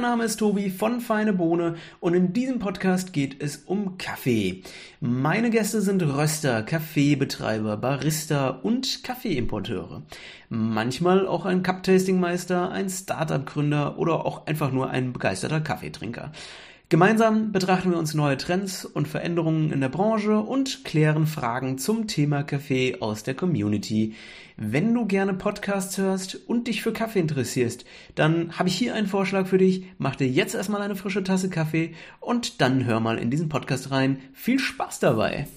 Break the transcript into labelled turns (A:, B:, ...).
A: Name ist Tobi von Feine Bohne und in diesem Podcast geht es um Kaffee. Meine Gäste sind Röster, Kaffeebetreiber, Barista und Kaffeeimporteure. Manchmal auch ein Cup-Tasting-Meister, ein Startup-Gründer oder auch einfach nur ein begeisterter Kaffeetrinker. Gemeinsam betrachten wir uns neue Trends und Veränderungen in der Branche und klären Fragen zum Thema Kaffee aus der Community. Wenn du gerne Podcasts hörst und dich für Kaffee interessierst, dann habe ich hier einen Vorschlag für dich. Mach dir jetzt erstmal eine frische Tasse Kaffee und dann hör mal in diesen Podcast rein. Viel Spaß dabei!